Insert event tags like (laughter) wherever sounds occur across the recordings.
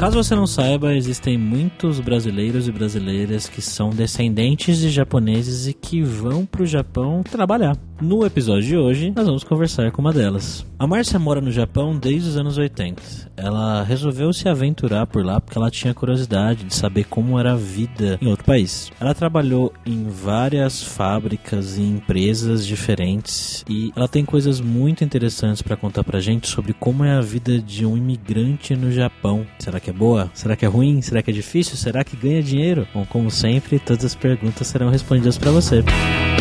Caso você não saiba, existem muitos brasileiros e brasileiras que são descendentes de japoneses e que vão para o Japão trabalhar. No episódio de hoje, nós vamos conversar com uma delas. A Márcia mora no Japão desde os anos 80. Ela resolveu se aventurar por lá porque ela tinha curiosidade de saber como era a vida em outro país. Ela trabalhou em várias fábricas e empresas diferentes e ela tem coisas muito interessantes para contar pra gente sobre como é a vida de um imigrante no Japão. Será que é boa? Será que é ruim? Será que é difícil? Será que ganha dinheiro? Bom, como sempre, todas as perguntas serão respondidas para você. E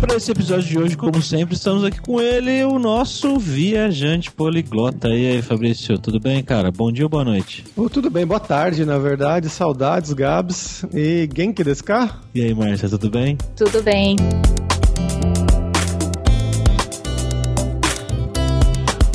para esse episódio de hoje, como sempre, estamos aqui com ele, o nosso viajante poliglota. E aí, Fabrício, tudo bem, cara? Bom dia ou boa noite? Oh, tudo bem, boa tarde, na verdade. Saudades, Gabs. E Genki desse carro? E aí, Márcia, tudo bem? Tudo bem.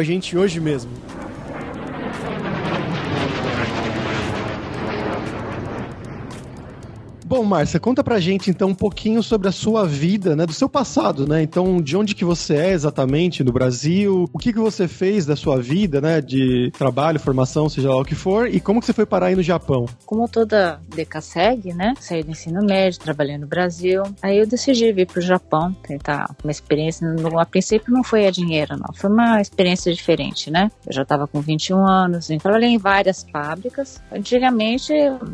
a gente hoje mesmo. Bom, Márcia, conta pra gente então um pouquinho sobre a sua vida, né, do seu passado, né? Então, de onde que você é exatamente no Brasil? O que que você fez da sua vida, né, de trabalho, formação, seja lá o que for, e como que você foi parar aí no Japão? Como toda segue, né? Saí do ensino médio, trabalhei no Brasil. Aí eu decidi vir pro Japão, tentar uma experiência. No, a princípio não foi a dinheiro, não. Foi uma experiência diferente, né? Eu já estava com 21 anos, e trabalhei em várias fábricas. Antigamente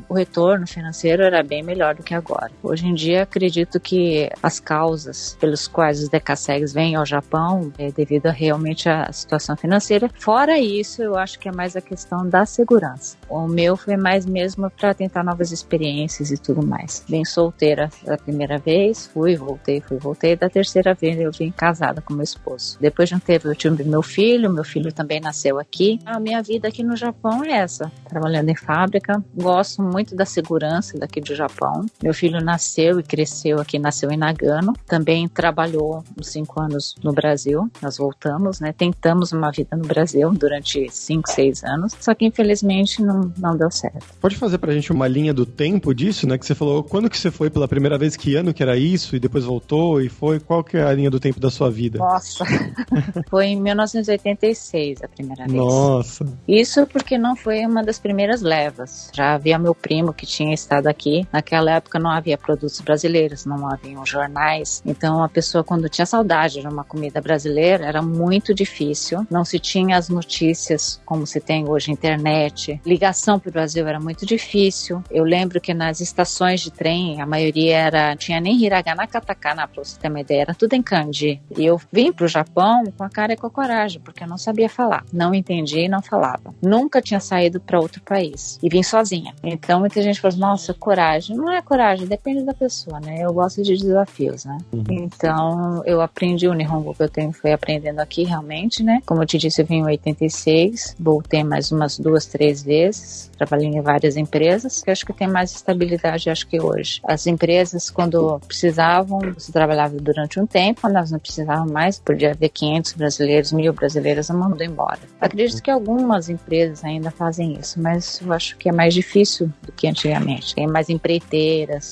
o retorno financeiro era bem melhor do que agora. Hoje em dia, acredito que as causas pelas quais os decassegues vêm ao Japão é devido a, realmente à situação financeira. Fora isso, eu acho que é mais a questão da segurança. O meu foi mais mesmo para tentar novas experiências e tudo mais. Vim solteira da primeira vez, fui, voltei, fui, voltei. Da terceira vez eu vim casada com meu esposo. Depois de um tempo eu tive meu filho, meu filho também nasceu aqui. A minha vida aqui no Japão é essa, trabalhando em fábrica. Gosto muito da segurança daqui do Japão. Meu filho nasceu e cresceu aqui, nasceu em Nagano. Também trabalhou uns cinco anos no Brasil. Nós voltamos, né? Tentamos uma vida no Brasil durante cinco, seis anos. Só que infelizmente não, não deu certo. Pode fazer pra gente uma linha do tempo disso, né? Que você falou, quando que você foi pela primeira vez, que ano que era isso, e depois voltou, e foi, qual que é a linha do tempo da sua vida? Nossa, (laughs) foi em 1986 a primeira vez. Nossa. Isso porque não foi uma das primeiras levas. Já havia meu primo que tinha estado aqui naquela naquela época não havia produtos brasileiros, não haviam jornais. Então a pessoa quando tinha saudade de uma comida brasileira era muito difícil. Não se tinha as notícias como se tem hoje internet. Ligação para o Brasil era muito difícil. Eu lembro que nas estações de trem a maioria era tinha nem hiragana katakana para você ter uma ideia, era tudo em kanji. E eu vim para o Japão com a cara e com a coragem porque eu não sabia falar, não entendia e não falava. Nunca tinha saído para outro país e vim sozinha. Então muita gente falou: nossa, coragem. Não é coragem, depende da pessoa, né? Eu gosto de desafios, né? Uhum. Então, eu aprendi o Nihongo que eu tenho, foi aprendendo aqui realmente, né? Como eu te disse, eu vim em 86, voltei mais umas duas, três vezes, trabalhei em várias empresas, que acho que tem mais estabilidade, acho que hoje. As empresas, quando precisavam, você trabalhava durante um tempo, quando elas não precisavam mais, podia haver 500 brasileiros, mil brasileiros, mandou embora. Acredito que algumas empresas ainda fazem isso, mas eu acho que é mais difícil do que antigamente. Tem mais empreiteiros,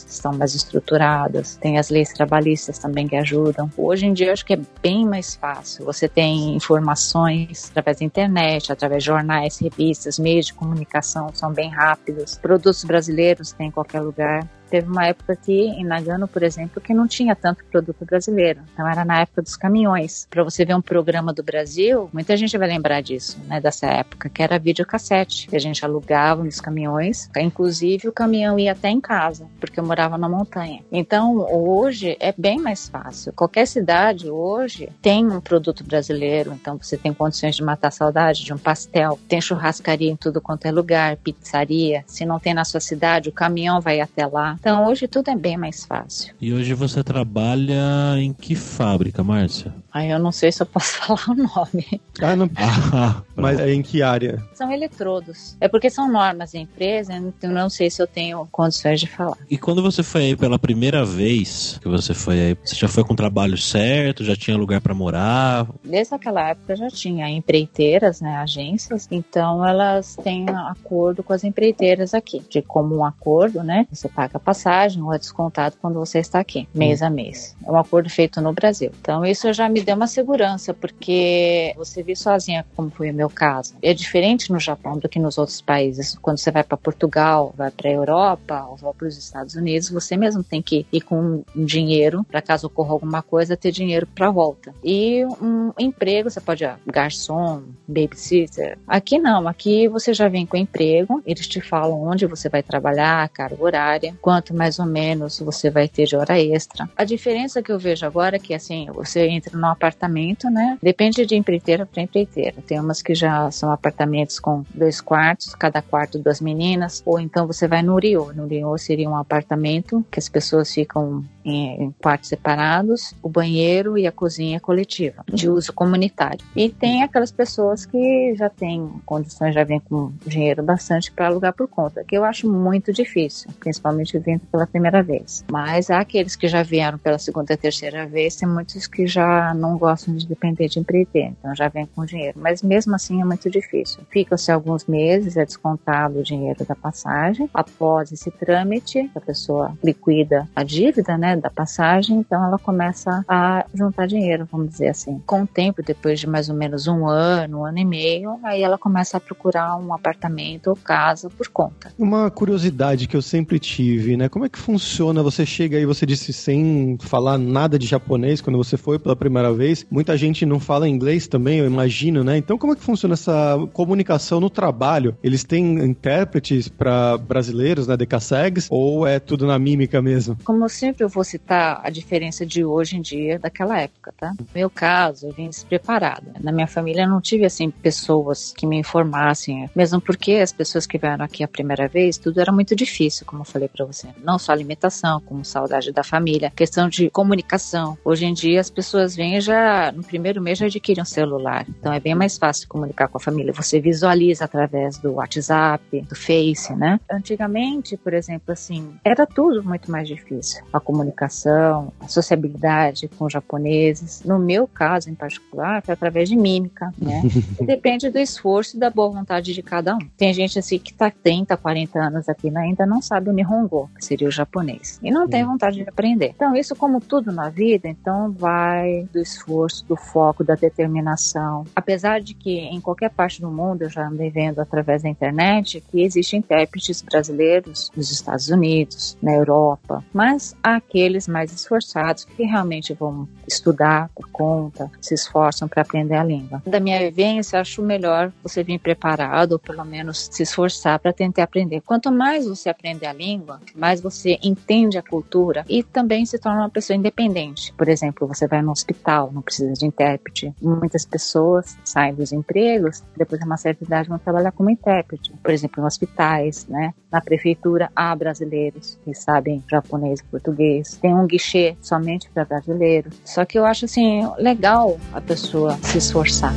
estão mais estruturadas, tem as leis trabalhistas também que ajudam. Hoje em dia acho que é bem mais fácil. Você tem informações através da internet, através de jornais, revistas, meios de comunicação são bem rápidos. Produtos brasileiros tem em qualquer lugar. Teve uma época aqui em Nagano, por exemplo, que não tinha tanto produto brasileiro. Então era na época dos caminhões. Para você ver um programa do Brasil, muita gente vai lembrar disso, né, dessa época, que era videocassete, que a gente alugava nos caminhões. Inclusive o caminhão ia até em casa, porque eu morava na montanha. Então hoje é bem mais fácil. Qualquer cidade hoje tem um produto brasileiro, então você tem condições de matar a saudade de um pastel, tem churrascaria em tudo quanto é lugar, pizzaria. Se não tem na sua cidade, o caminhão vai até lá. Então hoje tudo é bem mais fácil. E hoje você trabalha em que fábrica, Márcia? Aí eu não sei se eu posso (laughs) falar o nome. Ah, não. Ah, mas é em que área? São eletrodos. É porque são normas da empresa, então não sei se eu tenho condições de falar. E quando você foi aí pela primeira vez que você foi aí, você já foi com o trabalho certo? Já tinha lugar para morar? Desde aquela época já tinha empreiteiras, né, agências, então elas têm acordo com as empreiteiras aqui, de como um acordo, né, você paga passagem ou é descontado quando você está aqui, mês a mês. É um acordo feito no Brasil. Então isso já me deu uma segurança, porque você vive sozinha, como foi o meu caso. É diferente no Japão do que nos outros países. Quando você vai para Portugal, vai para a Europa ou vai para os Estados Unidos, você mesmo tem que ir com dinheiro para caso ocorra alguma coisa, ter dinheiro para volta. E um emprego, você pode, ah, garçom, babysitter. Aqui não, aqui você já vem com emprego, eles te falam onde você vai trabalhar, a carga horária, quanto mais ou menos você vai ter de hora extra. A diferença que eu vejo agora é que assim, você entra num apartamento, né? Depende de empreiteira para empreiteira. Tem umas que já são apartamentos com dois quartos, cada quarto duas meninas, ou então você vai no Rio. No Rio seria um apartamento que as pessoas ficam em, quartos separados, o banheiro e a cozinha coletiva, de uso comunitário. E tem aquelas pessoas que já têm condições, já vêm com dinheiro bastante para alugar por conta, que eu acho muito difícil, principalmente vindo pela primeira vez. Mas há aqueles que já vieram pela segunda e terceira vez, tem muitos que já não gostam de depender de empreiteiro, então já vem com dinheiro. Mas mesmo assim é muito difícil. Fica-se alguns meses, é descontado o dinheiro da passagem. Após esse trâmite, a pessoa liquida a dívida, né, da passagem, então ela começa a juntar dinheiro, vamos dizer assim. Com o tempo, depois de mais ou menos um ano, um ano e meio, aí ela começa a procurar um apartamento ou casa por conta. Uma curiosidade que eu sempre tive, né? Como é que funciona? Você chega aí, você disse sem falar nada de japonês quando você foi pela primeira vez. Muita gente não fala inglês também, eu imagino, né? Então como é que funciona essa comunicação no trabalho? Eles têm intérpretes para brasileiros, né, decassegs, ou é tudo na mímica mesmo? Como sempre eu vou citar a diferença de hoje em dia daquela época, tá? No meu caso, eu vim despreparada. Na minha família não tive assim pessoas que me informassem, mesmo porque as pessoas que vieram aqui a primeira vez, tudo era muito difícil, como eu falei para você. Não só alimentação, como saudade da família, questão de comunicação. Hoje em dia as pessoas vêm já no primeiro mês já adquirem um celular. Então é bem mais fácil comunicar com a família. Você visualiza através do WhatsApp, do Face, né? Antigamente, por exemplo, assim, era tudo muito mais difícil. A comunicação, a sociabilidade com os japoneses. No meu caso, em particular, foi através de mímica, né? (laughs) depende do esforço e da boa vontade de cada um. Tem gente assim que tá 30, 40 anos aqui né, ainda não sabe o Nihongo, que seria o japonês, e não tem vontade de aprender. Então, isso como tudo na vida, então vai do esforço, do foco, da determinação. Apesar de que em qualquer parte do mundo, eu já andei vendo através da internet, que existem intérpretes brasileiros nos Estados Unidos, na Europa, mas há aqueles mais esforçados que realmente vão estudar por conta, se esforçam para aprender a língua. Da minha vivência, acho melhor você vir preparado, ou pelo menos se esforçar para tentar aprender. Quanto mais você aprende a língua, mais você entende a cultura e também se torna uma pessoa independente. Por exemplo, você vai no hospital, não precisa de intérprete. Muitas pessoas saem dos empregos, depois de uma certa idade vão trabalhar como intérprete. Por exemplo, em hospitais, né? Na prefeitura há brasileiros que sabem japonês e português. Tem um guichê somente para brasileiros. Só que eu acho assim legal a pessoa se esforçar.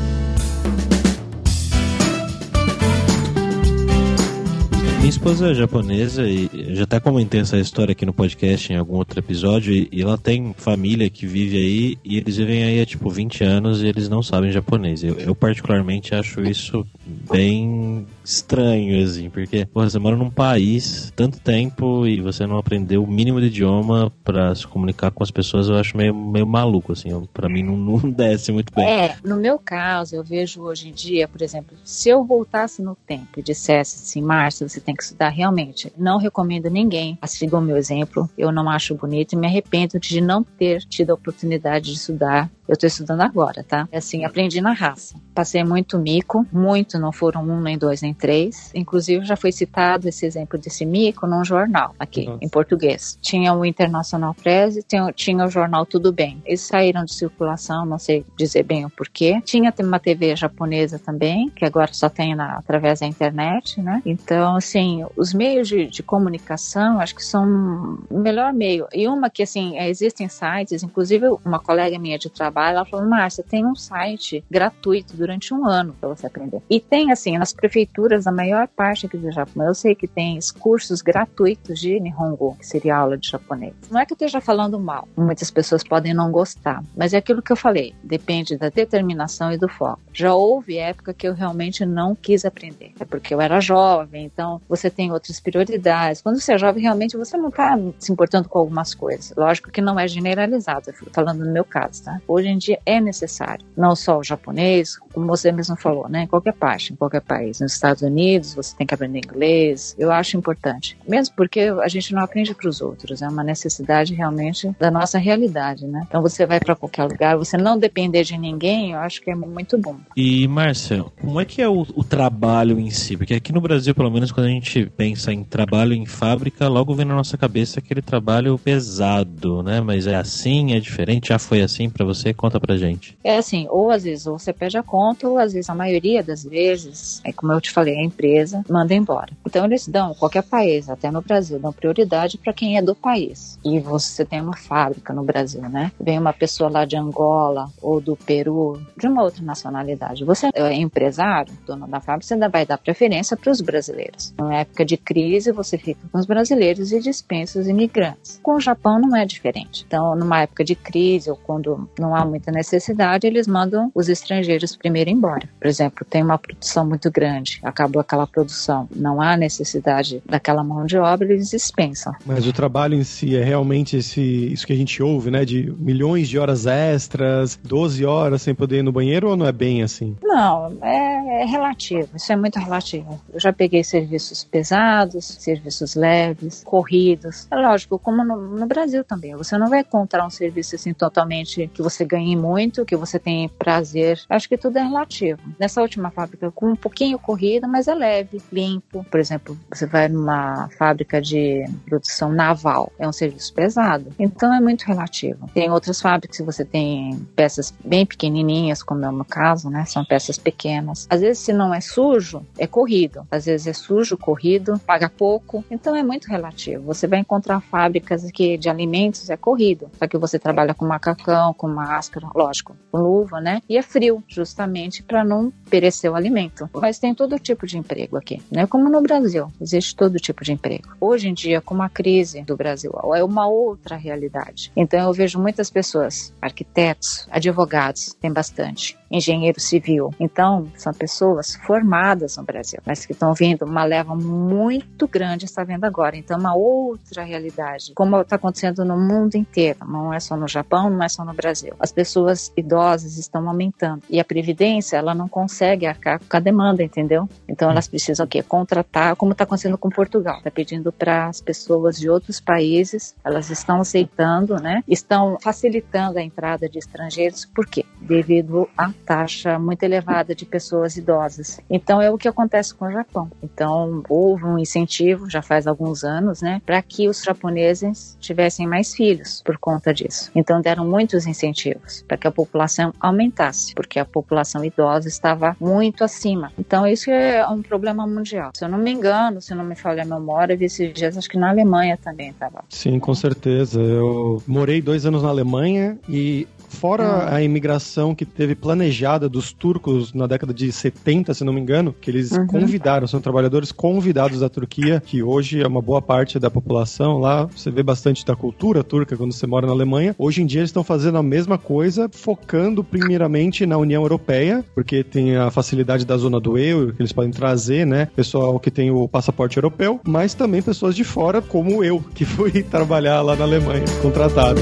Minha esposa é japonesa e já até comentei essa história aqui no podcast em algum outro episódio. E ela tem família que vive aí e eles vivem aí há tipo 20 anos e eles não sabem japonês. Eu, eu particularmente acho isso bem estranho, assim, porque, porra, você mora num país tanto tempo e você não aprendeu o mínimo de idioma para se comunicar com as pessoas, eu acho meio, meio maluco, assim, para mim não, (laughs) não desce muito bem. É, no meu caso, eu vejo hoje em dia, por exemplo, se eu voltasse no tempo e dissesse assim, Márcia, você tem que estudar realmente, não recomendo ninguém a seguir o meu exemplo, eu não acho bonito e me arrependo de não ter tido a oportunidade de estudar eu estou estudando agora, tá? É assim, aprendi na raça. Passei muito mico, muito, não foram um, nem dois, nem três. Inclusive, já foi citado esse exemplo desse mico num jornal, aqui, Nossa. em português. Tinha o Internacional Press tinha, tinha o jornal Tudo Bem. Eles saíram de circulação, não sei dizer bem o porquê. Tinha uma TV japonesa também, que agora só tem na, através da internet, né? Então, assim, os meios de, de comunicação, acho que são o melhor meio. E uma que, assim, existem sites, inclusive uma colega minha de trabalho trabalho, ela falou, Márcia, tem um site gratuito durante um ano para você aprender. E tem, assim, nas prefeituras, a maior parte aqui do Japão, eu sei que tem cursos gratuitos de Nihongo, que seria aula de japonês. Não é que eu esteja falando mal, muitas pessoas podem não gostar, mas é aquilo que eu falei, depende da determinação e do foco. Já houve época que eu realmente não quis aprender, é porque eu era jovem, então você tem outras prioridades. Quando você é jovem, realmente você não está se importando com algumas coisas. Lógico que não é generalizado, falando no meu caso, tá? Hoje hoje em dia é necessário. Não só o japonês, como você mesmo falou, né? Em qualquer parte, em qualquer país. Nos Estados Unidos, você tem que aprender inglês. Eu acho importante. Mesmo porque a gente não aprende para os outros. É uma necessidade realmente da nossa realidade, né? Então você vai para qualquer lugar, você não depender de ninguém, eu acho que é muito bom. E, Márcia, como é que é o, o trabalho em si? Porque aqui no Brasil, pelo menos, quando a gente pensa em trabalho em fábrica, logo vem na nossa cabeça aquele trabalho pesado, né? Mas é assim, é diferente? Já foi assim para você? Conta pra gente. É assim, ou às vezes você pede a conta, ou às vezes, a maioria das vezes, é como eu te falei, a empresa manda embora. Então eles dão, qualquer país, até no Brasil, dão prioridade para quem é do país. E você tem uma fábrica no Brasil, né? Vem uma pessoa lá de Angola ou do Peru, de uma outra nacionalidade. Você é empresário, dono da fábrica, você ainda vai dar preferência para os brasileiros. Na época de crise, você fica com os brasileiros e dispensa os imigrantes. Com o Japão não é diferente. Então, numa época de crise ou quando não há muita necessidade, eles mandam os estrangeiros primeiro embora. Por exemplo, tem uma produção muito grande, acabou aquela produção, não há necessidade daquela mão de obra, eles dispensam. Mas o trabalho em si é realmente esse, isso que a gente ouve, né? De milhões de horas extras, 12 horas sem poder ir no banheiro ou não é bem assim? Não, é, é relativo, isso é muito relativo. Eu já peguei serviços pesados, serviços leves, corridos. É lógico, como no, no Brasil também, você não vai encontrar um serviço assim totalmente que você ganhe muito, que você tenha prazer. Acho que tudo é relativo. Nessa última fábrica, com um pouquinho corrida, mas é leve, limpo. Por exemplo, você vai numa fábrica de produção naval, é um serviço pesado. Então é muito relativo. Tem outras fábricas que você tem peças bem pequenininhas, como é o meu caso, né? São peças pequenas. Às vezes, se não é sujo, é corrido. Às vezes é sujo, corrido, paga pouco. Então é muito relativo. Você vai encontrar fábricas que de alimentos é corrido, só que você trabalha com macacão, com massa máscara, lógico, com luva, né? E é frio, justamente para não perecer o alimento. Mas tem todo tipo de emprego aqui, né? Como no Brasil, existe todo tipo de emprego. Hoje em dia, com a crise do Brasil, é uma outra realidade. Então eu vejo muitas pessoas, arquitetos, advogados, tem bastante, engenheiro civil. Então, são pessoas formadas no Brasil, mas que estão vindo uma leva muito grande, está vendo agora. Então, uma outra realidade, como está acontecendo no mundo inteiro, não é só no Japão, não é só no Brasil. As pessoas idosas estão aumentando e a previdência ela não consegue arcar com a demanda, entendeu? Então, elas precisam o quê? Contratar, como está acontecendo com Portugal, está pedindo para as pessoas de outros países, elas estão aceitando, né? Estão facilitando a entrada de estrangeiros, por quê? Devido a taxa muito elevada de pessoas idosas. Então é o que acontece com o Japão. Então houve um incentivo já faz alguns anos, né, para que os japoneses tivessem mais filhos por conta disso. Então deram muitos incentivos para que a população aumentasse, porque a população idosa estava muito acima. Então isso é um problema mundial. Se eu não me engano, se não me falha a memória, vi esses dias, acho que na Alemanha também estava. Sim, com certeza. Eu morei dois anos na Alemanha e Fora Ah. a imigração que teve planejada dos turcos na década de 70, se não me engano, que eles Uhum. convidaram, são trabalhadores convidados da Turquia, que hoje é uma boa parte da população lá. Você vê bastante da cultura turca quando você mora na Alemanha. Hoje em dia eles estão fazendo a mesma coisa, focando primeiramente na União Europeia, porque tem a facilidade da zona do euro, que eles podem trazer, né? Pessoal que tem o passaporte europeu, mas também pessoas de fora, como eu, que fui (laughs) trabalhar lá na Alemanha, contratado.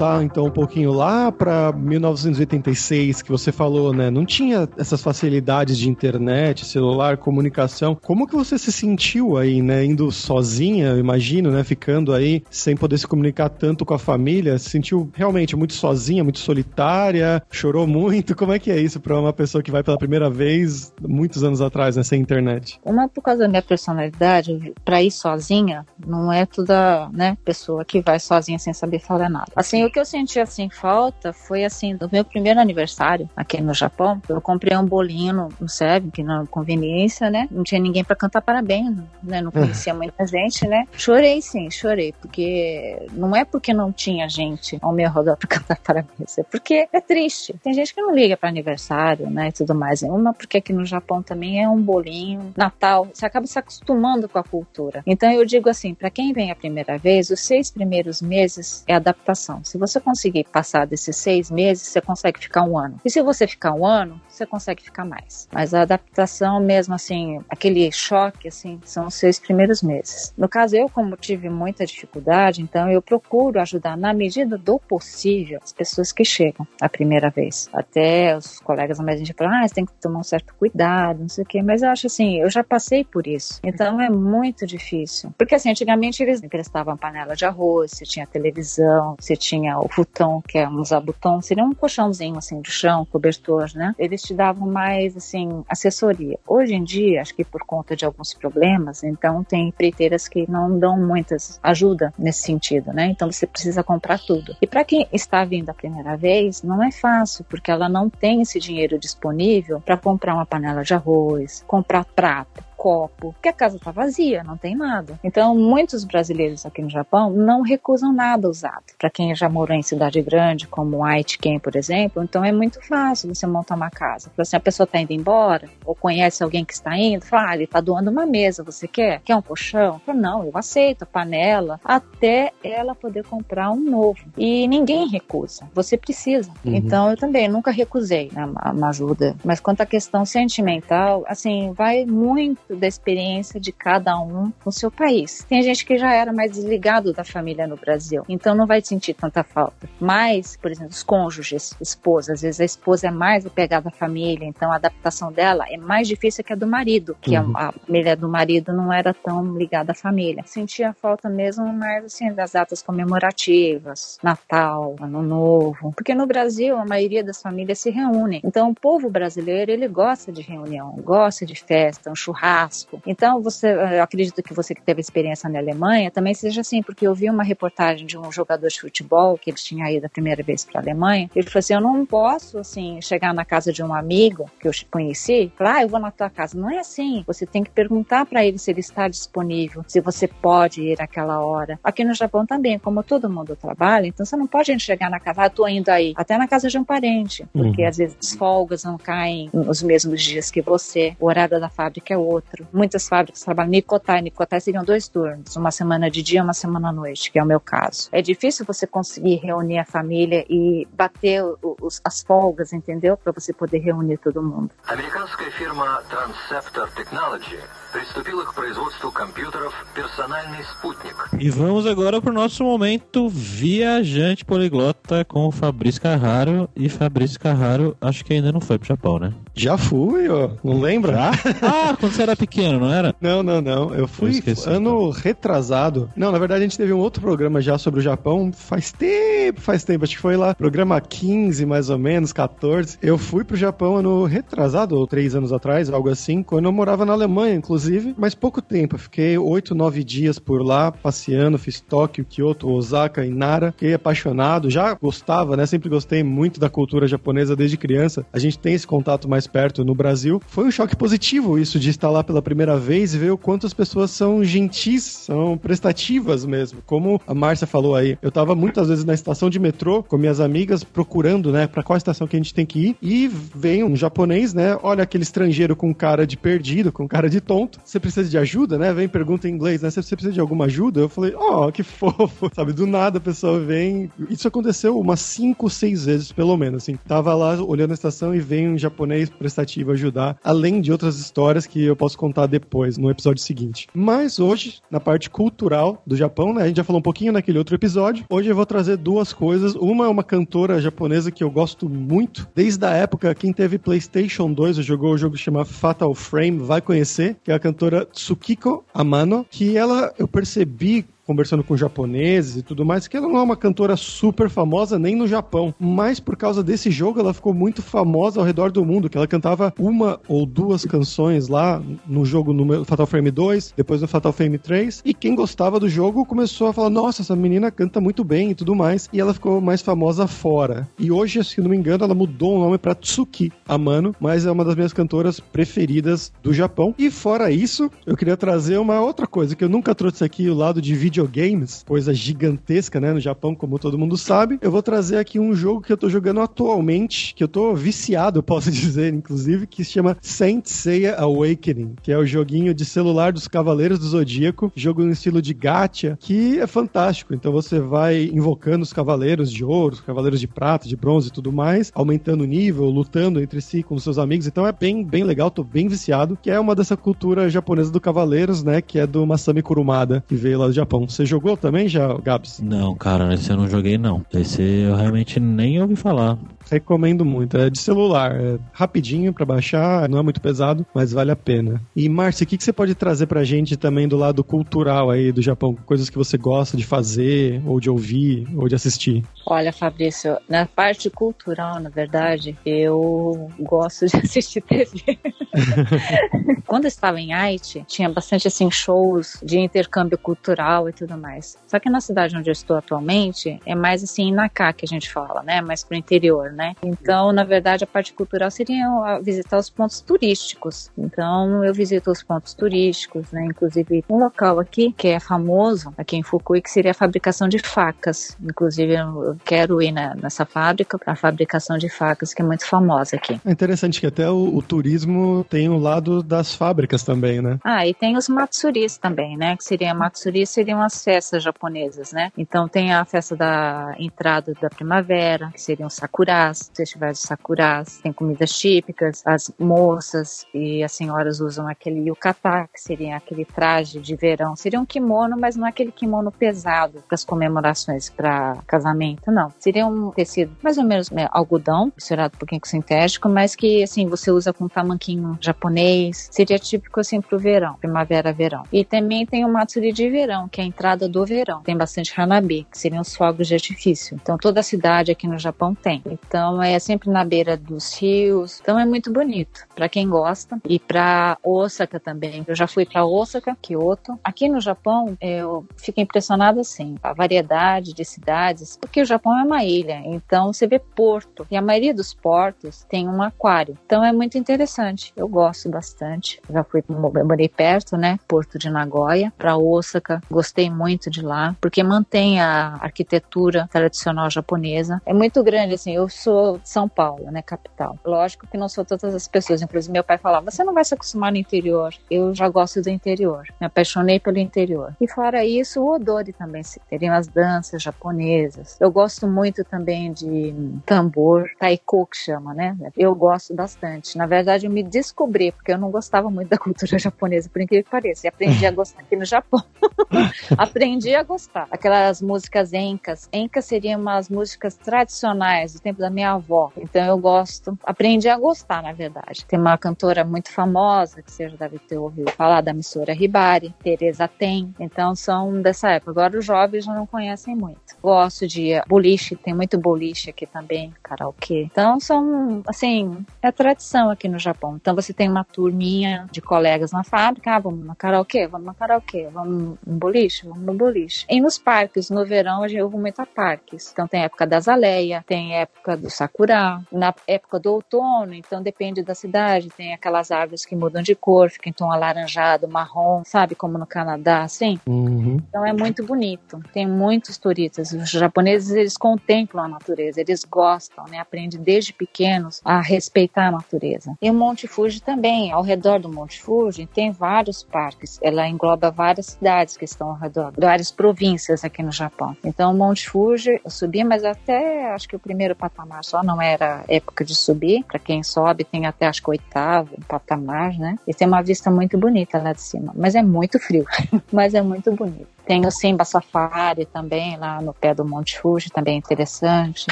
Voltar então um pouquinho lá para 1986 que você falou, né? Não tinha essas facilidades de internet, celular, comunicação. Como que você se sentiu aí, né? Indo sozinha, eu imagino, né? Ficando aí sem poder se comunicar tanto com a família, se sentiu realmente muito sozinha, muito solitária, chorou muito. Como é que é isso para uma pessoa que vai pela primeira vez muitos anos atrás, né? Sem internet? Uma por causa da minha personalidade, pra ir sozinha, não é toda, né, pessoa que vai sozinha sem saber falar nada. Assim, o que eu senti assim falta foi assim, do meu primeiro aniversário aqui no Japão, eu comprei um bolinho no, no Seb, que na conveniência, né? Não tinha ninguém pra cantar parabéns, né? Não conhecia (laughs) muita gente, né? Chorei sim, chorei, porque não é porque não tinha gente ao meu redor pra cantar (laughs) parabéns, é porque é triste. Tem gente que não liga pra aniversário, né, e tudo mais. Uma porque aqui no Japão também é um bolinho, Natal, você acaba se acostumando com a cultura. Então eu digo assim, pra quem vem a primeira vez, os seis primeiros meses é adaptação. Se você conseguir passar desses seis meses, você consegue ficar um ano. E se você ficar um ano, você consegue ficar mais. Mas a adaptação mesmo assim, aquele choque assim, são os seis primeiros meses. No caso eu, como tive muita dificuldade, então eu procuro ajudar na medida do possível as pessoas que chegam a primeira vez. Até os colegas mais gente falam, ah, você tem que tomar um certo cuidado, não sei o quê. Mas eu acho assim, eu já passei por isso. Então é muito difícil. Porque assim, antigamente eles emprestavam panela de arroz, você tinha televisão, você tinha o futon, que é um zabuton, seria um colchãozinho assim de chão, cobertor, né? Eles te davam mais assim assessoria. Hoje em dia, acho que por conta de alguns problemas, então tem empreiteiras que não dão muitas ajuda nesse sentido, né? Então você precisa comprar tudo. E para quem está vindo a primeira vez, não é fácil, porque ela não tem esse dinheiro disponível para comprar uma panela de arroz, comprar prato, copo, porque a casa está vazia, não tem nada. Então, muitos brasileiros aqui no Japão não recusam nada usado. Para quem já morou em cidade grande, como Aitken, por exemplo, então é muito fácil você montar uma casa. Fala assim, a pessoa está indo embora, ou conhece alguém que está indo, fala, ah, ele está doando uma mesa, você quer? Quer um colchão? Fala, não, eu aceito a panela, até ela poder comprar um novo. E ninguém recusa, você precisa. Uhum. Então, eu também nunca recusei né, uma ajuda. Mas quanto à questão sentimental, assim, vai muito da experiência de cada um no seu país. Tem gente que já era mais desligado da família no Brasil, então não vai sentir tanta falta. Mas, por exemplo, os cônjuges, esposa, às vezes a esposa é mais apegada à família, então a adaptação dela é mais difícil que a do marido, que Uhum. a, a família do marido não era tão ligada à família. Sentia falta mesmo mais assim das datas comemorativas, Natal, Ano Novo, porque no Brasil a maioria das famílias se reúnem. Então o povo brasileiro ele gosta de reunião, gosta de festa, um churrasco. Então você, eu acredito que você que teve experiência na Alemanha também seja assim, porque eu vi uma reportagem de um jogador de futebol que ele tinha ido a primeira vez para a Alemanha. Ele falou assim: eu não posso assim chegar na casa de um amigo que eu conheci, e falar, ah, eu vou na tua casa. Não é assim. Você tem que perguntar para ele se ele está disponível, se você pode ir naquela hora. Aqui no Japão também, como todo mundo trabalha, então você não pode chegar na casa, ah, tô indo aí, até na casa de um parente, porque Uhum. às vezes as folgas não caem nos mesmos dias que você, o horário da fábrica é outro Muitas fábricas trabalham Nikotai, Nikotai seriam dois turnos, uma semana de dia, uma semana à noite, que é o meu caso. É difícil você conseguir reunir a família e bater o- os- as folgas, entendeu? Para você poder reunir todo mundo. Американская фирма Transceptor Technology приступила к производству компьютеров «Персональный спутник». E vamos agora pro nosso momento viajante poliglota com o Fabrício Carraro. E Fabrício Carraro, acho que ainda não foi pro Japão, né? Já fui, ó. Não lembra? Já? (laughs) ah, quando você era pequeno, não era? Não, não, não. Eu fui Eu esqueci, ano retrasado. Não, na verdade a gente teve um outro programa já sobre o Japão faz tempo, faz tempo. Acho que foi lá, programa 15, mais ou menos, 14. Eu fui pro Japão ano retrasado, ou três anos atrás, algo assim, quando eu morava na Alemanha, inclusive. inclusive, mas pouco tempo. Fiquei oito, nove dias por lá, passeando, fiz Tóquio, Kyoto, Osaka e Nara. Fiquei apaixonado, já gostava, né? Sempre gostei muito da cultura japonesa desde criança. A gente tem esse contato mais perto no Brasil. Foi um choque positivo isso de estar lá pela primeira vez e ver o quanto as pessoas são gentis, são prestativas mesmo. Como a Márcia falou aí, eu tava muitas vezes na estação de metrô com minhas amigas procurando, né, para qual estação que a gente tem que ir e vem um japonês, né, olha aquele estrangeiro com cara de perdido, com cara de tonto. Você precisa de ajuda, né? Vem pergunta em inglês, né? Você precisa de alguma ajuda? Eu falei, oh, que (laughs) fofo, sabe? Do nada a pessoa vem. Isso aconteceu umas cinco, seis vezes pelo menos, assim. Tava lá olhando a estação e vem um japonês prestativo ajudar, além de outras histórias que eu posso contar depois, no episódio seguinte. Mas hoje, na parte cultural do Japão, né? A gente já falou um pouquinho naquele outro episódio. Hoje eu vou trazer duas coisas. Uma é uma cantora japonesa que eu gosto muito. Desde a época, quem teve PlayStation 2 jogou o jogo que chama Fatal Frame, vai conhecer, que é cantora Tsukiko Amano, que ela eu percebi conversando com japoneses e tudo mais, que ela não é uma cantora super famosa nem no Japão, mas por causa desse jogo ela ficou muito famosa ao redor do mundo, que ela cantava uma ou duas canções lá no jogo no Fatal Frame 2, depois no Fatal Frame 3, e quem gostava do jogo começou a falar, nossa, essa menina canta muito bem e tudo mais, e ela ficou mais famosa fora. E hoje, se não me engano, ela mudou o nome para Tsuki Amano, mas é uma das minhas cantoras preferidas do Japão. E fora isso, eu queria trazer uma outra coisa que eu nunca trouxe aqui, o lado de vídeo videogames, coisa gigantesca, né, no Japão, como todo mundo sabe. Eu vou trazer aqui um jogo que eu tô jogando atualmente, que eu tô viciado, eu posso (laughs) dizer, inclusive, que se chama Saint Seiya Awakening, que é o joguinho de celular dos Cavaleiros do Zodíaco, jogo no estilo de gacha, que é fantástico. Então você vai invocando os cavaleiros de ouro, os cavaleiros de prata, de bronze e tudo mais, aumentando o nível, lutando entre si com seus amigos. Então é bem, bem legal, tô bem viciado, que é uma dessa cultura japonesa do Cavaleiros, né, que é do Masami Kurumada, que veio lá do Japão. Você jogou também já, Gabs? Não, cara, esse eu não joguei não. Esse eu realmente nem ouvi falar. Recomendo muito. É de celular, é rapidinho para baixar, não é muito pesado, mas vale a pena. E Márcia, o que, que você pode trazer pra gente também do lado cultural aí do Japão? Coisas que você gosta de fazer, ou de ouvir, ou de assistir? Olha, Fabrício, na parte cultural, na verdade, eu gosto de (laughs) assistir TV. (laughs) Quando eu estava em Haiti, tinha bastante assim shows de intercâmbio cultural e tudo mais. Só que na cidade onde eu estou atualmente, é mais assim, em Naká que a gente fala, né? Mais pro interior, né? Então, na verdade, a parte cultural seria visitar os pontos turísticos. Então, eu visito os pontos turísticos, né? Inclusive, um local aqui que é famoso, aqui em Fukui, que seria a fabricação de facas. Inclusive, eu quero ir na, nessa fábrica para a fabricação de facas, que é muito famosa aqui. É interessante que até o, o turismo tem o lado das fábricas também, né? Ah, e tem os matsuris também, né? Que seria matsuri as festas japonesas, né? Então tem a festa da entrada da primavera, que seriam sakuras, festivais de sakuras, tem comidas típicas, as moças e as senhoras usam aquele yukata, que seria aquele traje de verão, seria um kimono, mas não é aquele kimono pesado para as comemorações para casamento, não. Seria um tecido mais ou menos né, algodão, misturado um pouquinho com sintético, mas que assim você usa com tamanquinho japonês, seria típico assim pro verão, primavera, verão. E também tem o matsuri de verão, que é entrada do verão. Tem bastante hanabi, que seriam os fogos de artifício. Então toda a cidade aqui no Japão tem. Então é sempre na beira dos rios. Então é muito bonito para quem gosta. E para Osaka também. Eu já fui para Osaka, Kyoto. Aqui no Japão eu fico impressionada assim, a variedade de cidades, porque o Japão é uma ilha. Então você vê porto e a maioria dos portos tem um aquário. Então é muito interessante. Eu gosto bastante. Já fui, morei perto, né? Porto de Nagoya, para Osaka. Gostei muito de lá, porque mantém a arquitetura tradicional japonesa. É muito grande, assim. Eu sou de São Paulo, né? Capital. Lógico que não sou todas as pessoas. Inclusive, meu pai falava: você não vai se acostumar no interior. Eu já gosto do interior. Me apaixonei pelo interior. E fora isso, o Odori também. Teriam as danças japonesas. Eu gosto muito também de tambor, taiko que chama, né? Eu gosto bastante. Na verdade, eu me descobri, porque eu não gostava muito da (laughs) cultura japonesa, por incrível que pareça. E aprendi a gostar aqui no Japão. (laughs) (laughs) aprendi a gostar. Aquelas músicas encas. Encas seriam umas músicas tradicionais do tempo da minha avó. Então eu gosto, aprendi a gostar, na verdade. Tem uma cantora muito famosa, que você já deve ter ouvido falar, da emissora Ribari, Teresa Tem. Então são dessa época. Agora os jovens já não conhecem muito. Gosto de boliche, tem muito boliche aqui também, karaokê. Então são, assim, é tradição aqui no Japão. Então você tem uma turminha de colegas na fábrica, ah, vamos no karaokê, vamos no karaokê, vamos no boliche, vamos no boliche. E nos parques, no verão a gente ouve muito a parques. Então tem época da azaleia, tem época do sakura, na época do outono, então depende da cidade, tem aquelas árvores que mudam de cor, ficam em tom alaranjado, marrom, sabe como no Canadá, assim? Uhum. Então é muito bonito. Tem muitos turistas. Os japoneses, eles contemplam a natureza, eles gostam, né? Aprendem desde pequenos a respeitar a natureza. E o Monte Fuji também, ao redor do Monte Fuji, tem vários parques. Ela engloba várias cidades que estão ao redor, várias províncias aqui no Japão. Então, o Monte Fuji, eu subi, mas até acho que o primeiro patamar só não era época de subir. Para quem sobe, tem até acho que oitavo patamar, né? E tem uma vista muito bonita lá de cima. Mas é muito frio, (laughs) mas é muito bonito. Tem o Simba Safari também, lá no pé do Monte Fuji, também interessante.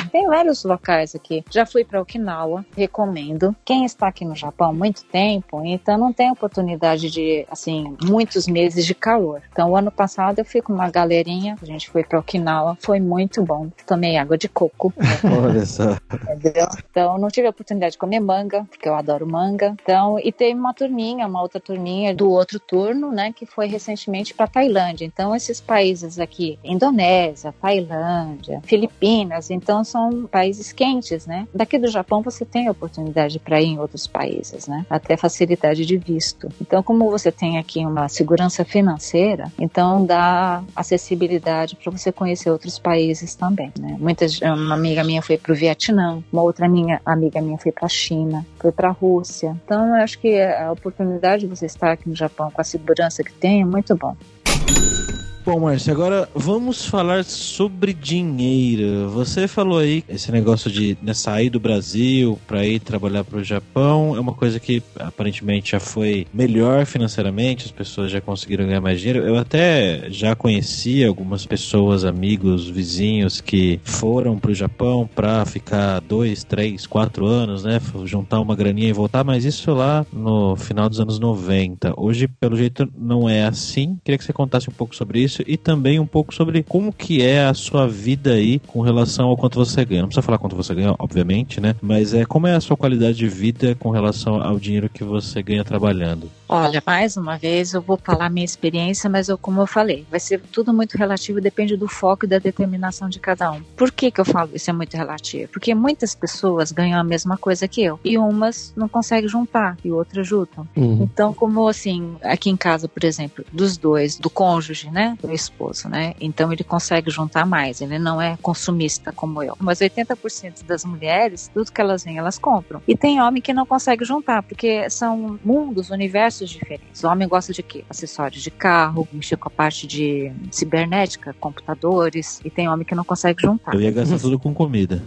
Tem vários locais aqui. Já fui para Okinawa, recomendo. Quem está aqui no Japão há muito tempo, então não tem oportunidade de, assim, muitos meses de calor. Então, o ano passado eu fui com uma galerinha, a gente foi para Okinawa, foi muito bom. Tomei água de coco. (laughs) Olha só. Entendeu? Então, não tive a oportunidade de comer manga, porque eu adoro manga. Então, e teve uma turminha, uma outra turminha do outro turno, né, que foi recentemente para Tailândia. Então, esse esses países aqui, Indonésia, Tailândia, Filipinas, então são países quentes, né? Daqui do Japão você tem a oportunidade para ir em outros países, né? Até facilidade de visto. Então, como você tem aqui uma segurança financeira, então dá acessibilidade para você conhecer outros países também, né? Muitas, uma amiga minha foi para o Vietnã, uma outra minha amiga minha foi para a China, foi para a Rússia. Então, eu acho que a oportunidade de você estar aqui no Japão com a segurança que tem é muito bom. Bom, Márcio, agora vamos falar sobre dinheiro. Você falou aí esse negócio de né, sair do Brasil para ir trabalhar para o Japão é uma coisa que aparentemente já foi melhor financeiramente, as pessoas já conseguiram ganhar mais dinheiro. Eu até já conheci algumas pessoas, amigos, vizinhos que foram para o Japão para ficar dois, três, quatro anos, né, juntar uma graninha e voltar, mas isso lá no final dos anos 90. Hoje, pelo jeito, não é assim. Queria que você contasse um pouco sobre isso isso e também um pouco sobre como que é a sua vida aí com relação ao quanto você ganha. Não precisa falar quanto você ganha, obviamente, né? Mas é como é a sua qualidade de vida com relação ao dinheiro que você ganha trabalhando. Olha, mais uma vez eu vou falar minha experiência, mas eu, como eu falei, vai ser tudo muito relativo, depende do foco e da determinação de cada um. Por que que eu falo isso é muito relativo? Porque muitas pessoas ganham a mesma coisa que eu e umas não conseguem juntar e outras juntam. Uhum. Então, como assim, aqui em casa, por exemplo, dos dois, do cônjuge, né, do esposo, né, então ele consegue juntar mais, ele não é consumista como eu. Mas 80% das mulheres, tudo que elas vêm, elas compram. E tem homem que não consegue juntar, porque são mundos, universos diferentes. O homem gosta de quê? Acessórios de carro, mexer com a parte de cibernética, computadores, e tem homem que não consegue juntar. Eu ia gastar tudo com comida.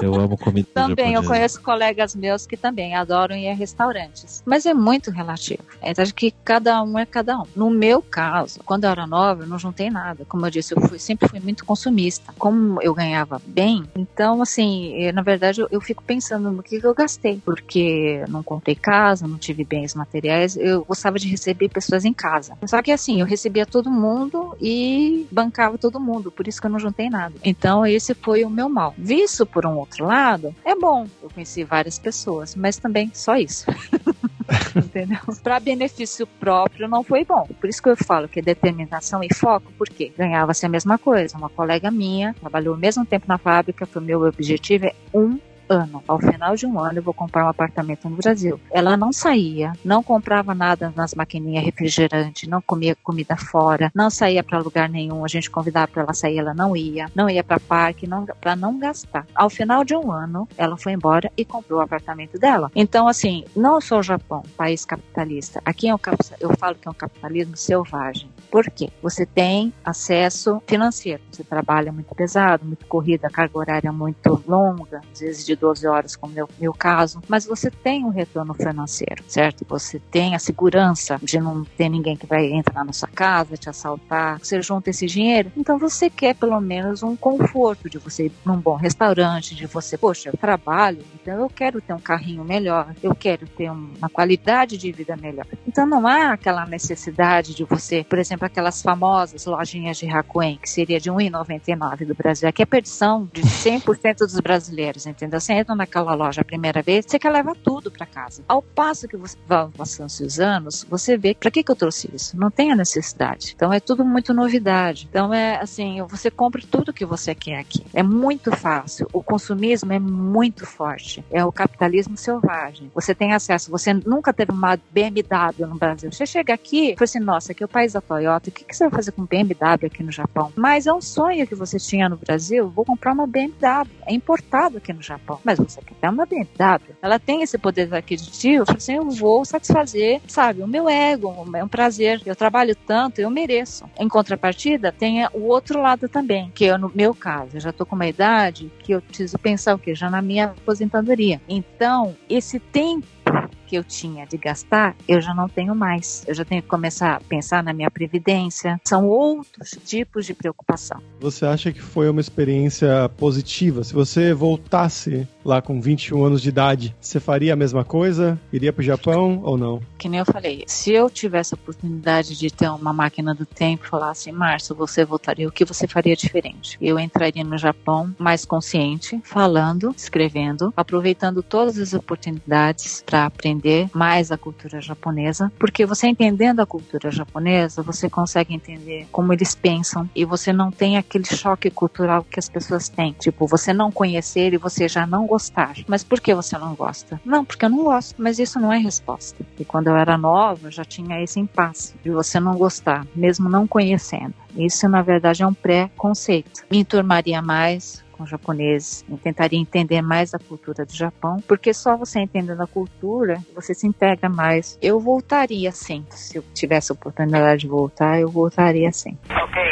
Eu amo comida Também, eu conheço colegas meus que também adoram ir a restaurantes. Mas é muito relativo. É acho que cada um é cada um. No meu caso, quando eu era nova, eu não juntei nada. Como eu disse, eu fui, sempre fui muito consumista. Como eu ganhava bem, então, assim, eu, na verdade, eu, eu, fico pensando no que eu gastei. Porque não comprei casa, não tive bens materiais. Eu gostava de receber pessoas em casa. Só que, assim, eu recebia todo mundo e bancava todo mundo. Por isso que eu não juntei nada. Então, esse foi o meu mal mal. Visto por um outro lado, é bom. Eu conheci várias pessoas, mas também só isso. (laughs) Entendeu? Para benefício próprio não foi bom. Por isso que eu falo que determinação e foco, porque ganhava-se a mesma coisa. Uma colega minha trabalhou o mesmo tempo na fábrica, foi meu objetivo é um ano. Ao final de um ano eu vou comprar um apartamento no Brasil. Ela não saía, não comprava nada nas maquininhas refrigerante, não comia comida fora, não saía para lugar nenhum. A gente convidava para ela sair, ela não ia, não ia para parque, não para não gastar. Ao final de um ano, ela foi embora e comprou o apartamento dela. Então, assim, não sou o Japão, país capitalista. Aqui é um, eu falo que é um capitalismo selvagem. Por quê? Você tem acesso financeiro. Você trabalha muito pesado, muito corrida, carga horária muito longa, às vezes de de 12 horas, como é o meu caso, mas você tem um retorno financeiro, certo? Você tem a segurança de não ter ninguém que vai entrar na sua casa, te assaltar, você junta esse dinheiro, então você quer pelo menos um conforto de você ir num bom restaurante, de você, poxa, eu trabalho, então eu quero ter um carrinho melhor, eu quero ter uma qualidade de vida melhor. Então não há aquela necessidade de você, por exemplo, aquelas famosas lojinhas de Hakuen, que seria de 1,99 do Brasil, que é perdição de 100% dos brasileiros, entendeu? Você entra naquela loja a primeira vez, você quer levar tudo para casa. Ao passo que você vai passando os anos, você vê para que, que eu trouxe isso? Não tem a necessidade. Então é tudo muito novidade. Então é assim, você compra tudo que você quer aqui. É muito fácil. O consumismo é muito forte. É o capitalismo selvagem. Você tem acesso. Você nunca teve uma BMW no Brasil. Você chega aqui e fala assim, nossa, aqui é o país da Toyota. O que, que você vai fazer com BMW aqui no Japão? Mas é um sonho que você tinha no Brasil. Vou comprar uma BMW. É importado aqui no Japão. Mas você quer ter uma BMW. Ela tem esse poder aquisitivo. Assim, eu vou satisfazer, sabe, o meu ego. É um prazer. Eu trabalho tanto, eu mereço. Em contrapartida, tem o outro lado também, que eu, no meu caso, eu já estou com uma idade que eu preciso pensar o quê? Já na minha aposentadoria. Então, esse tempo que eu tinha de gastar, eu já não tenho mais. Eu já tenho que começar a pensar na minha previdência. São outros tipos de preocupação. Você acha que foi uma experiência positiva? Se você voltasse lá com 21 anos de idade, você faria a mesma coisa? Iria para o Japão ou não? Que nem eu falei, se eu tivesse a oportunidade de ter uma máquina do tempo e falar assim, Márcio, você voltaria, o que você faria diferente? Eu entraria no Japão mais consciente, falando, escrevendo, aproveitando todas as oportunidades para aprender entender mais a cultura japonesa, porque você entendendo a cultura japonesa, você consegue entender como eles pensam e você não tem aquele choque cultural que as pessoas têm. Tipo, você não conhecer e você já não gostar. Mas por que você não gosta? Não, porque eu não gosto. Mas isso não é resposta. E quando eu era nova, já tinha esse impasse de você não gostar, mesmo não conhecendo. Isso, na verdade, é um pré-conceito. Me enturmaria mais, com japoneses, eu tentaria entender mais a cultura do Japão, porque só você entendendo a cultura, você se integra mais. Eu voltaria sim, se eu tivesse a oportunidade de voltar, eu voltaria sim. Okay,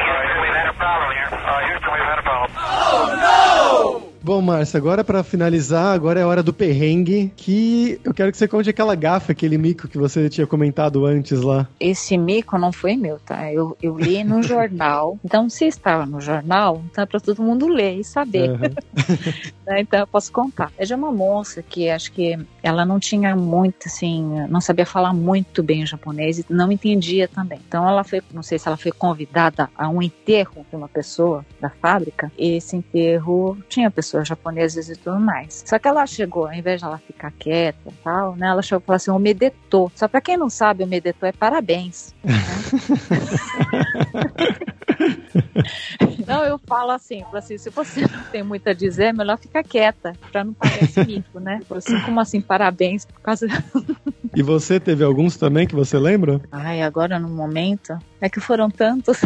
we've had a problem here. Uh, Houston, we've had a problem. Oh, no! Bom, Márcia, agora para finalizar, agora é a hora do perrengue, que eu quero que você conte aquela gafa, aquele mico que você tinha comentado antes lá. Esse mico não foi meu, tá? Eu, eu li no (laughs) jornal. Então, se estava no jornal, então é para todo mundo ler e saber. Uhum. (laughs) então, eu posso contar. É de uma moça que acho que ela não tinha muito, assim, não sabia falar muito bem japonês e não entendia também. Então, ela foi, não sei se ela foi convidada a um enterro de uma pessoa da fábrica. E esse enterro tinha pessoas pessoas japonesas e tudo mais. Só que ela chegou, ao invés de ela ficar quieta e tal, né, ela chegou e falou assim, o medetor. Só pra quem não sabe, o medetor é parabéns. Né? (laughs) Não, eu falo assim, assim, se você não tem muito a dizer, é melhor ficar quieta, pra não parecer mico, né? Assim, como assim, parabéns por causa... E você teve alguns também que você lembra? Ai, agora no momento, é que foram tantos.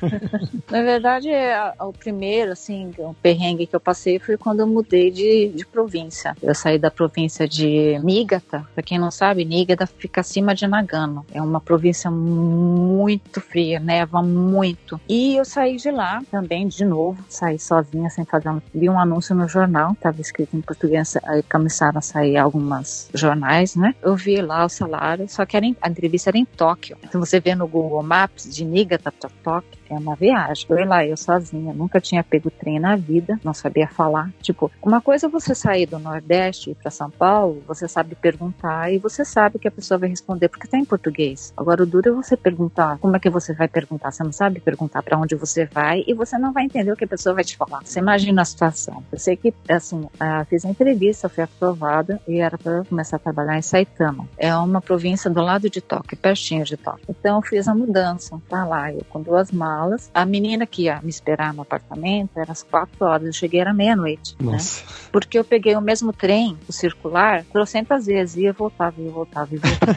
(laughs) Na verdade, é, o primeiro, assim, o perrengue que eu passei foi quando eu mudei de, de província. Eu saí da província de Niigata. Pra quem não sabe, Niigata fica acima de Nagano. É uma província muito fria, neva muito. E eu saí de lá também, de novo, saí sozinha, sem fazer um, vi um anúncio no jornal, estava escrito em português, aí começaram a sair algumas jornais, né? Eu vi lá o salário, só que era em, a entrevista era em Tóquio. Então você vê no Google Maps de Niigata para Tóquio, é uma viagem. Foi lá, eu sozinha, nunca tinha pego trem na vida, não sabia falar. Tipo, uma coisa é você sair do Nordeste e ir pra São Paulo, você sabe perguntar e você sabe que a pessoa vai responder porque tá em português. Agora, o duro é você perguntar. Como é que você vai perguntar? Você não sabe perguntar para onde você vai e você não vai entender o que a pessoa vai te falar. Você imagina a situação. Eu sei que, assim, fiz a entrevista, fui aprovada e era para começar a trabalhar em Saitama. É uma província do lado de Tóquio, pertinho de Tóquio. Então, eu fiz a mudança, tá lá, eu com duas malas malas. A menina que ia me esperar no apartamento era às quatro horas. Eu cheguei era meia-noite. Né? Porque eu peguei o mesmo trem, o circular, trocentas vezes. Ia, voltava, ia, voltava, ia, voltava.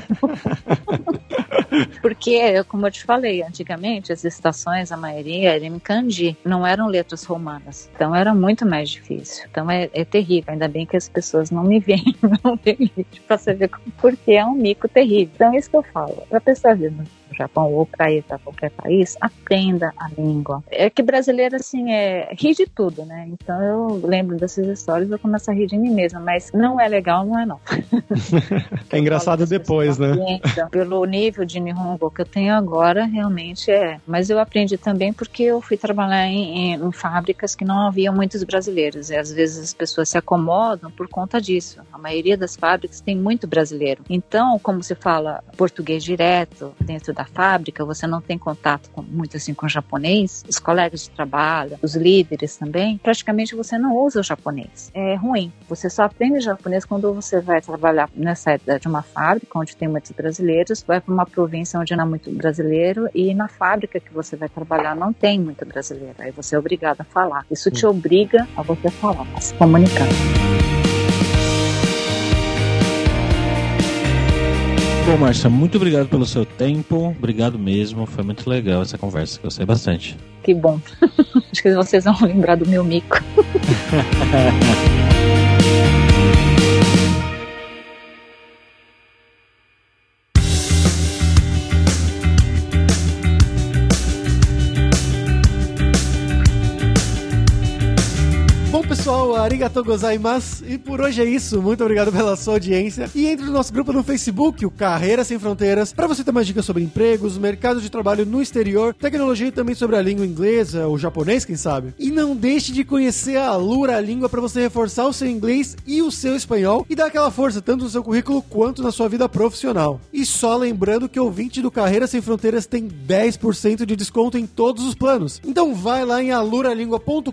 (laughs) Porque, como eu te falei, antigamente as estações, a maioria era em kanji, não eram letras romanas. Então era muito mais difícil. Então é, é terrível. Ainda bem que as pessoas não me veem, (laughs) não veem vídeo pra ver porque é um mico terrível. Então é isso que eu falo. Pra pessoa vir no o Japão ou para ir para qualquer país, aprenda a língua. É que brasileiro, assim, é ri de tudo, né? Então eu lembro dessas histórias, eu começo a rir de mim mesma, mas não é legal, não é não. (laughs) é engraçado depois, né? Pelo nível de Nihongo que eu tenho agora, realmente é. Mas eu aprendi também porque eu fui trabalhar em, em, em fábricas que não havia muitos brasileiros. E às vezes as pessoas se acomodam por conta disso. A maioria das fábricas tem muito brasileiro. Então, como se fala português direto dentro da fábrica, você não tem contato com, muito assim com o japonês, os colegas de trabalho, os líderes também, praticamente você não usa o japonês. É ruim. Você só aprende japonês quando você vai trabalhar nessa de uma fábrica onde tem muitos brasileiros, vai para uma província onde não há muito brasileiro e na fábrica que você vai trabalhar não tem muito brasileiro. Aí você é obrigado a falar. Isso te obriga a você falar, a se comunicar. Bom, Márcia, muito obrigado pelo seu tempo. Obrigado mesmo. Foi muito legal essa conversa. Gostei bastante. Que bom. (laughs) Acho que vocês vão lembrar do meu mico. (laughs) arigatou gozaimasu. E por hoje é isso. Muito obrigado pela sua audiência. E entre no nosso grupo no Facebook, o Carreira Sem Fronteiras, para você ter mais dicas sobre empregos, mercado de trabalho no exterior, tecnologia e também sobre a língua inglesa, ou japonês, quem sabe. E não deixe de conhecer a Lura Língua para você reforçar o seu inglês e o seu espanhol e dar aquela força tanto no seu currículo quanto na sua vida profissional. E só lembrando que o ouvinte do Carreira Sem Fronteiras tem 10% de desconto em todos os planos. Então vai lá em aluralingua.com.br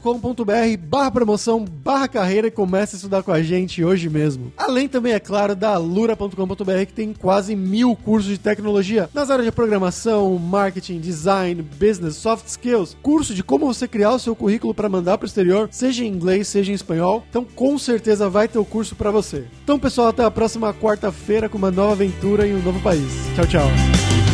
barra promoção barra carreira e comece a estudar com a gente hoje mesmo. Além também, é claro, da alura.com.br que tem quase mil cursos de tecnologia nas áreas de programação, marketing, design, business, soft skills, curso de como você criar o seu currículo para mandar para o exterior, seja em inglês, seja em espanhol. Então, com certeza vai ter o curso para você. Então, pessoal, até a próxima quarta-feira com uma nova aventura em um novo país. Tchau, tchau.